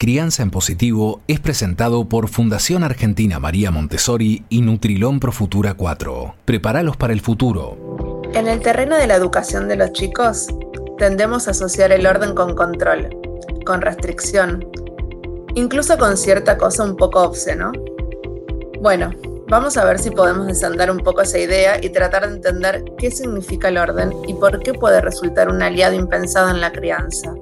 Crianza en Positivo es presentado por Fundación Argentina María Montessori y Nutrilón Pro Futura 4. Prepáralos para el futuro. En el terreno de la educación de los chicos, tendemos a asociar el orden con control, con restricción, incluso con cierta cosa un poco obsceno. Bueno, vamos a ver si podemos desandar un poco esa idea y tratar de entender qué significa el orden y por qué puede resultar un aliado impensado en la crianza.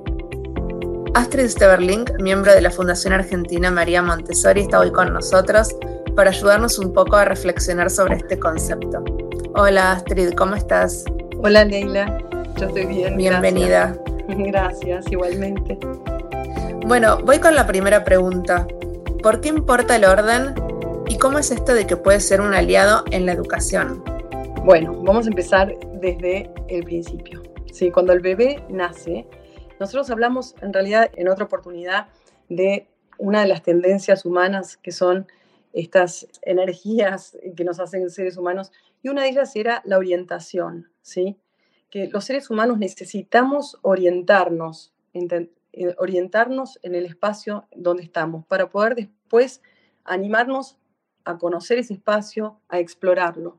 Astrid Steverling, miembro de la Fundación Argentina María Montessori, está hoy con nosotros para ayudarnos un poco a reflexionar sobre este concepto. Hola Astrid, ¿cómo estás? Hola Leila, yo estoy bien. Bienvenida. Gracias, gracias igualmente. Bueno, voy con la primera pregunta. ¿Por qué importa el orden y cómo es esto de que puede ser un aliado en la educación? Bueno, vamos a empezar desde el principio. Sí, cuando el bebé nace, nosotros hablamos en realidad en otra oportunidad de una de las tendencias humanas que son estas energías que nos hacen seres humanos y una de ellas era la orientación, ¿sí? Que los seres humanos necesitamos orientarnos, eh, orientarnos en el espacio donde estamos para poder después animarnos a conocer ese espacio, a explorarlo.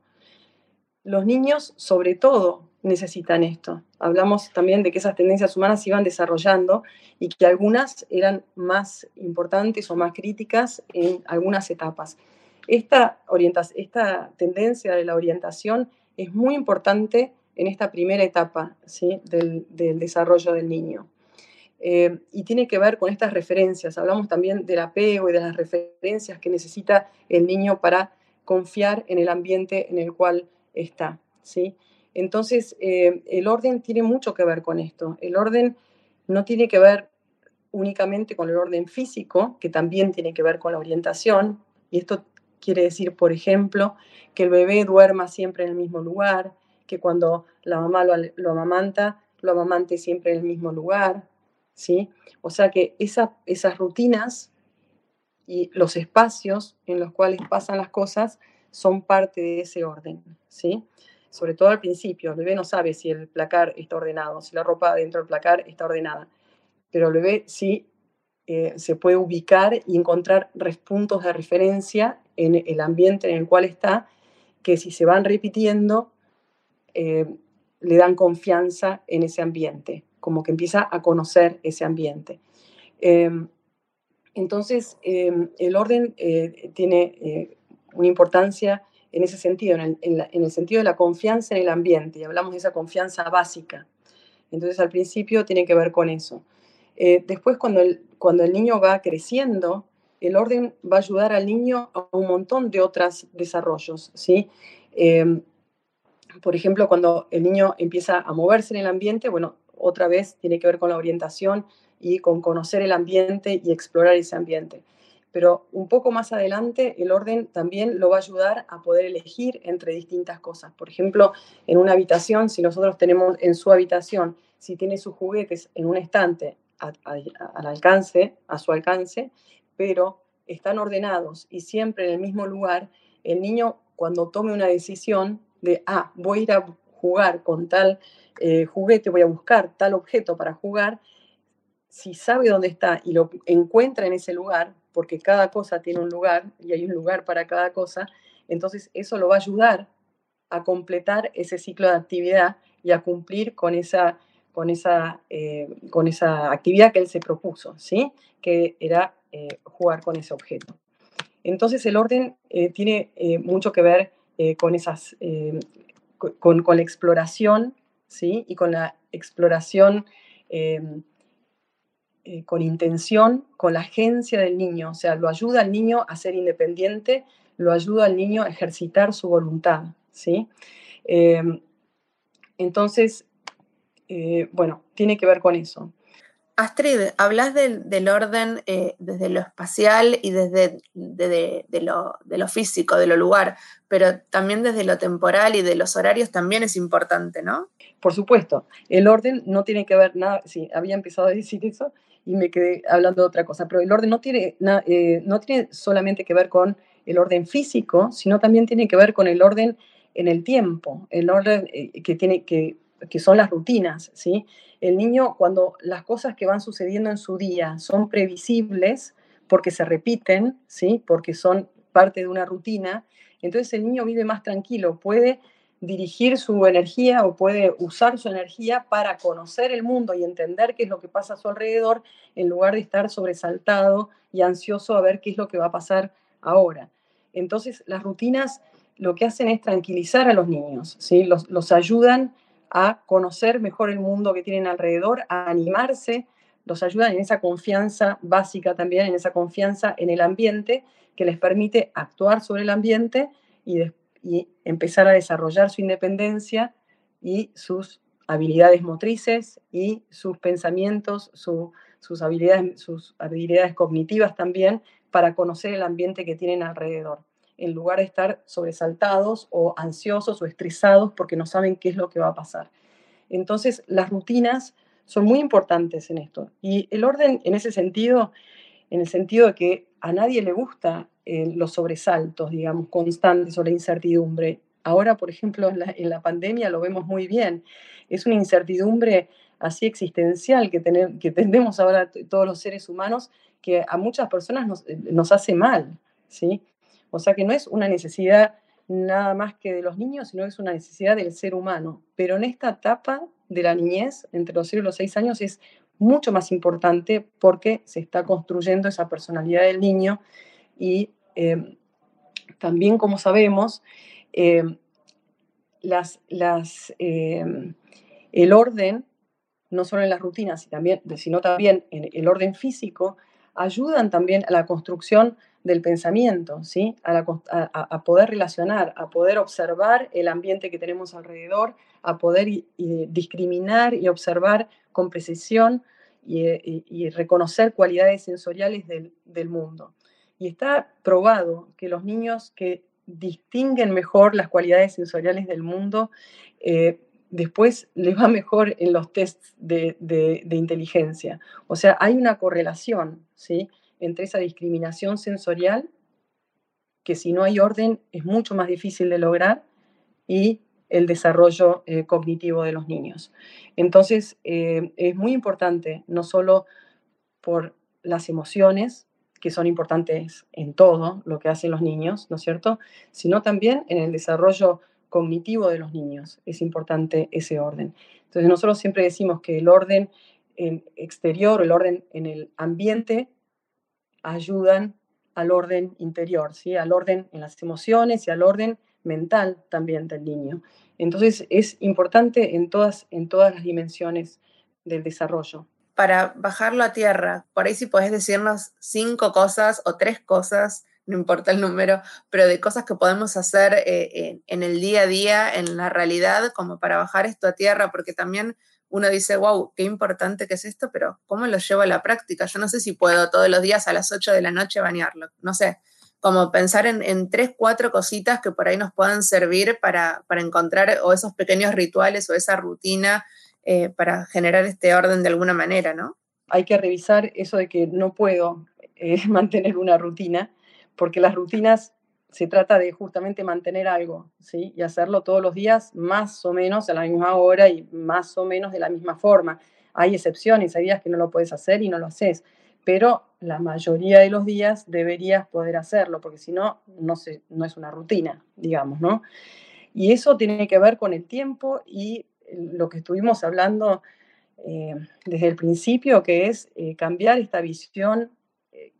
Los niños, sobre todo, necesitan esto. Hablamos también de que esas tendencias humanas se iban desarrollando y que algunas eran más importantes o más críticas en algunas etapas. Esta, esta tendencia de la orientación es muy importante en esta primera etapa ¿sí? del, desarrollo del niño. Eh, y tiene que ver con estas referencias. Hablamos también del apego y de las referencias que necesita el niño para confiar en el ambiente en el cual está. ¿sí? Entonces, eh, el orden tiene mucho que ver con esto. El orden no tiene que ver únicamente con el orden físico, que también tiene que ver con la orientación, y esto quiere decir, por ejemplo, que el bebé duerma siempre en el mismo lugar, que cuando la mamá lo, amamanta, lo amamante siempre en el mismo lugar, ¿sí? O sea que esas rutinas y los espacios en los cuales pasan las cosas son parte de ese orden, ¿sí? Sobre todo al principio. El bebé no sabe si el placar está ordenado, si la ropa dentro del placar está ordenada, pero el bebé sí eh, se puede ubicar y encontrar puntos de referencia en el ambiente en el cual está, que si se van repitiendo, eh, le dan confianza en ese ambiente, como que empieza a conocer ese ambiente. Em, entonces, em, el orden eh, tiene una importancia en ese sentido, en el, sentido de la confianza en el ambiente, y hablamos de esa confianza básica. Entonces, al principio tiene que ver con eso. Eh, después, cuando el, cuando el niño va creciendo, el orden va a ayudar al niño a un montón de otros desarrollos, ¿sí? Eh, por ejemplo, cuando el niño empieza a moverse en el ambiente, bueno, otra vez tiene que ver con la orientación y con conocer el ambiente y explorar ese ambiente pero un poco más adelante el orden también lo va a ayudar a poder elegir entre distintas cosas. Por ejemplo, en una habitación, si nosotros tenemos en su habitación, si tiene sus juguetes en un estante al alcance, a su alcance, pero están ordenados y siempre en el mismo lugar, el niño cuando tome una decisión de, ah, voy a ir a jugar con tal eh, juguete, voy a buscar tal objeto para jugar, si sabe dónde está y lo encuentra en ese lugar, porque cada cosa tiene un lugar y hay un lugar para cada cosa, entonces eso lo va a ayudar a completar ese ciclo de actividad y a cumplir con esa, con esa, eh, con esa actividad que él se propuso, ¿sí? que era eh, jugar con ese objeto. Entonces el orden eh, tiene mucho que ver con, esas, con, con, la exploración ¿sí? y con la exploración eh, con intención, con la agencia del niño, o sea, lo ayuda al niño a ser independiente, lo ayuda al niño a ejercitar su voluntad, ¿sí? Em, entonces, eh, bueno, tiene que ver con eso. Astrid, hablas del, orden eh, desde lo espacial y desde de, lo, físico, de lo lugar, pero también desde lo temporal y de los horarios también es importante, ¿no? Por supuesto, el orden no tiene que ver nada, sí, había empezado a decir eso, y me quedé hablando de otra cosa. Pero el orden no tiene, eh, no tiene solamente que ver con el orden físico, sino también tiene que ver con el orden en el tiempo, el orden eh, que tiene que que son las rutinas, ¿sí? El niño, cuando las cosas que van sucediendo en su día son previsibles, porque se repiten, ¿sí? Porque son parte de una rutina, entonces el niño vive más tranquilo, puede dirigir su energía o puede usar su energía para conocer el mundo y entender qué es lo que pasa a su alrededor en lugar de estar sobresaltado y ansioso a ver qué es lo que va a pasar ahora. Entonces las rutinas lo que hacen es tranquilizar a los niños, ¿sí? los, los ayudan a conocer mejor el mundo que tienen alrededor, a animarse, los ayudan en esa confianza básica también, en esa confianza en el ambiente que les permite actuar sobre el ambiente y, empezar a desarrollar su independencia y sus habilidades motrices y sus pensamientos, sus, habilidades, sus habilidades cognitivas también para conocer el ambiente que tienen alrededor, en lugar de estar sobresaltados o ansiosos o estresados porque no saben qué es lo que va a pasar. Entonces, las rutinas son muy importantes en esto. Y el orden en ese sentido, en el sentido de que a nadie le gusta eh, los sobresaltos, digamos, constantes o la incertidumbre. Ahora, por ejemplo, en la, pandemia lo vemos muy bien. Es una incertidumbre así existencial que, que tendemos ahora todos los seres humanos que a muchas personas nos, eh, nos hace mal, ¿sí? O sea que no es una necesidad nada más que de los niños, sino que es una necesidad del ser humano. Pero en esta etapa de la niñez, entre los 0 y los 6 años, es mucho más importante porque se está construyendo esa personalidad del niño y eh, también, como sabemos, eh, eh, el orden, no solo en las rutinas, sino también en el orden físico, ayudan también a la construcción del pensamiento, ¿sí? a, poder relacionar, a poder observar el ambiente que tenemos alrededor, a poder discriminar y observar con precisión y, reconocer cualidades sensoriales del, mundo. Y está probado que los niños que distinguen mejor las cualidades sensoriales del mundo, eh, después les va mejor en los tests de, de, inteligencia. O sea, hay una correlación ¿sí? entre esa discriminación sensorial, que si no hay orden es mucho más difícil de lograr, y el desarrollo eh, cognitivo de los niños. Entonces, eh, es muy importante, no solo por las emociones, que son importantes en todo lo que hacen los niños, ¿no es cierto? Sino también en el desarrollo cognitivo de los niños. Es importante ese orden. Entonces, nosotros siempre decimos que el orden en exterior, el orden en el ambiente, ayudan al orden interior, ¿sí? al orden en las emociones y al orden mental también del niño. Entonces es importante en todas, en todas las dimensiones del desarrollo. Para bajarlo a tierra, por ahí si podés decirnos cinco cosas o tres cosas, no importa el número, pero de cosas que podemos hacer eh, en el día a día, en la realidad, como para bajar esto a tierra, porque también uno dice, wow, qué importante que es esto, pero ¿cómo lo llevo a la práctica? Yo no sé si puedo todos los días a las 8 de la noche bañarlo, no sé como pensar en, tres, cuatro cositas que por ahí nos puedan servir para, encontrar o esos pequeños rituales o esa rutina eh, para generar este orden de alguna manera, ¿no? Hay que revisar eso de que no puedo eh, mantener una rutina, porque las rutinas se trata de justamente mantener algo, ¿sí? Y hacerlo todos los días más o menos a la misma hora y más o menos de la misma forma. Hay excepciones, hay días que no lo puedes hacer y no lo haces, pero la mayoría de los días deberías poder hacerlo, porque si no, no, es una rutina, digamos, ¿no? Y eso tiene que ver con el tiempo y lo que estuvimos hablando eh, desde el principio, que es eh, cambiar esta visión,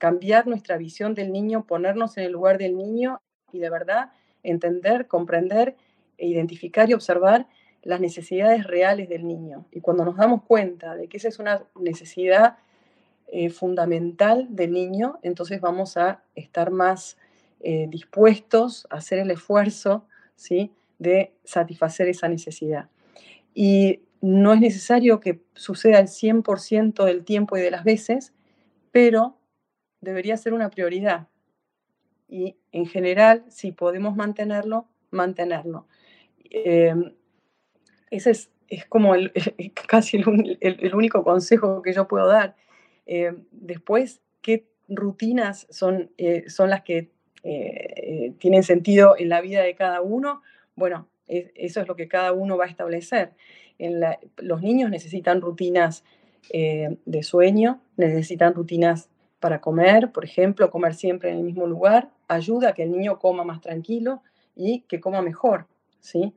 cambiar nuestra visión del niño, ponernos en el lugar del niño y de verdad entender, comprender, e identificar y observar las necesidades reales del niño. Y cuando nos damos cuenta de que esa es una necesidad eh, fundamental del niño, entonces vamos a estar más eh, dispuestos a hacer el esfuerzo ¿sí? de satisfacer esa necesidad. Y no es necesario que suceda el 100% del tiempo y de las veces, pero debería ser una prioridad. Y en general, si podemos mantenerlo, mantenerlo. Em, ese es, como casi el, único consejo que yo puedo dar. Eh, después, ¿qué rutinas son, eh, son las que eh, tienen sentido en la vida de cada uno? Bueno, eso es lo que cada uno va a establecer. los niños necesitan rutinas eh, de sueño, necesitan rutinas para comer, por ejemplo, comer siempre en el mismo lugar, ayuda a que el niño coma más tranquilo y que coma mejor, ¿sí?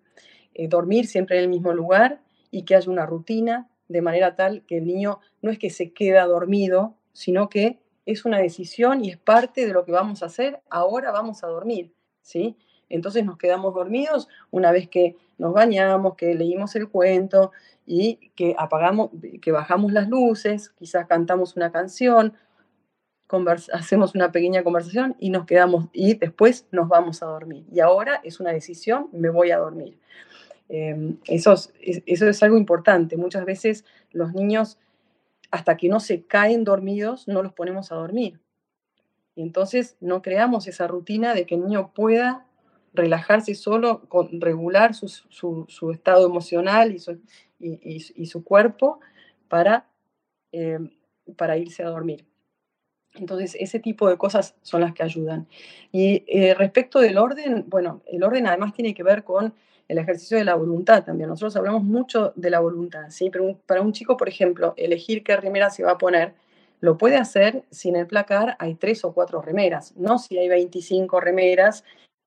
Eh, dormir siempre en el mismo lugar y que haya una rutina de manera tal que el niño no es que se queda dormido, sino que es una decisión y es parte de lo que vamos a hacer, ahora vamos a dormir, ¿sí? Entonces nos quedamos dormidos una vez que nos bañamos, que leímos el cuento y que apagamos, que bajamos las luces, quizás cantamos una canción, hacemos una pequeña conversación y nos quedamos y después nos vamos a dormir. Y ahora es una decisión, me voy a dormir. Em, eso, es, eso es algo importante. Muchas veces los niños, hasta que no se caen dormidos, no los ponemos a dormir. Y entonces no creamos esa rutina de que el niño pueda relajarse solo, con, regular su, su, estado emocional y su, y, su cuerpo para, eh, para irse a dormir. Entonces, ese tipo de cosas son las que ayudan. Y eh, respecto del orden, bueno, el orden además tiene que ver con el ejercicio de la voluntad también. Nosotros hablamos mucho de la voluntad, ¿sí? Pero para un chico, por ejemplo, elegir qué remera se va a poner, lo puede hacer si en el placar hay tres o cuatro remeras, no si hay 25 remeras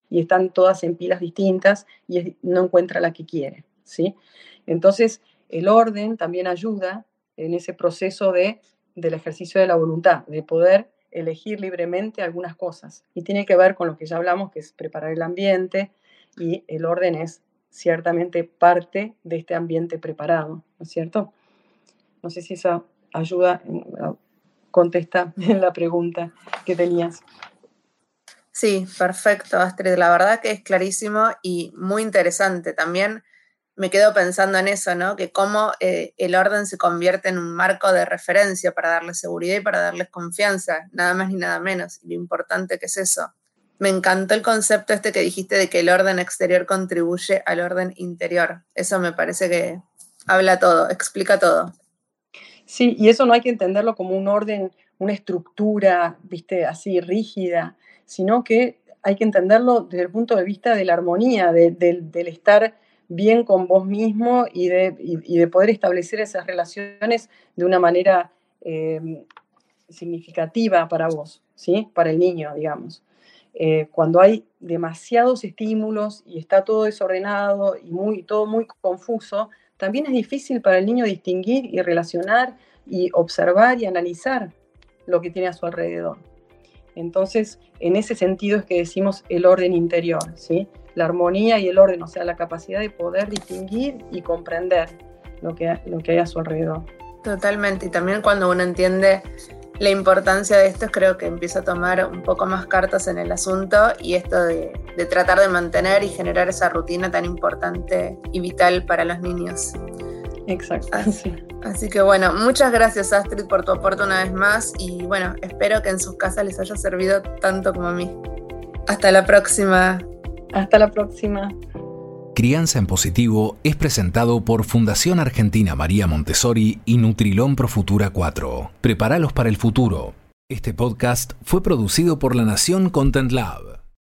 y están todas en pilas distintas y no encuentra la que quiere, ¿sí? Entonces, el orden también ayuda en ese proceso de, del ejercicio de la voluntad, de poder elegir libremente algunas cosas. Y tiene que ver con lo que ya hablamos, que es preparar el ambiente, y el orden es ciertamente parte de este ambiente preparado, ¿no es cierto? No sé si esa ayuda, contesta la pregunta que tenías. Sí, perfecto, Astrid. La verdad que es clarísimo y muy interesante. También me quedo pensando en eso, ¿no? Que cómo eh, el orden se convierte en un marco de referencia para darles seguridad y para darles confianza, nada más ni nada menos. Y lo importante que es eso. Me encantó el concepto este que dijiste de que el orden exterior contribuye al orden interior. Eso me parece que habla todo, explica todo. Sí, y eso no hay que entenderlo como un orden, una estructura, viste, así rígida, sino que hay que entenderlo desde el punto de vista de la armonía, del estar bien con vos mismo y de, poder establecer esas relaciones de una manera eh, significativa para vos, ¿sí? para el niño, digamos. Eh, cuando hay demasiados estímulos y está todo desordenado y muy, todo muy confuso, también es difícil para el niño distinguir y relacionar y observar y analizar lo que tiene a su alrededor. Entonces, en ese sentido es que decimos el orden interior, ¿sí? La armonía y el orden, o sea, la capacidad de poder distinguir y comprender lo que, lo que hay a su alrededor. Totalmente, y también cuando uno entiende la importancia de esto, creo que empieza a tomar un poco más cartas en el asunto y esto de, de tratar de mantener y generar esa rutina tan importante y vital para los niños. Exacto. Así, así, que bueno, muchas gracias Astrid por tu aporte una vez más y bueno, espero que en sus casas les haya servido tanto como a mí. Hasta la próxima. Hasta la próxima. Crianza en Positivo es presentado por Fundación Argentina María Montessori y Nutrilón Pro Futura 4. Prepáralos para el futuro. Este podcast fue producido por La Nación Content Lab.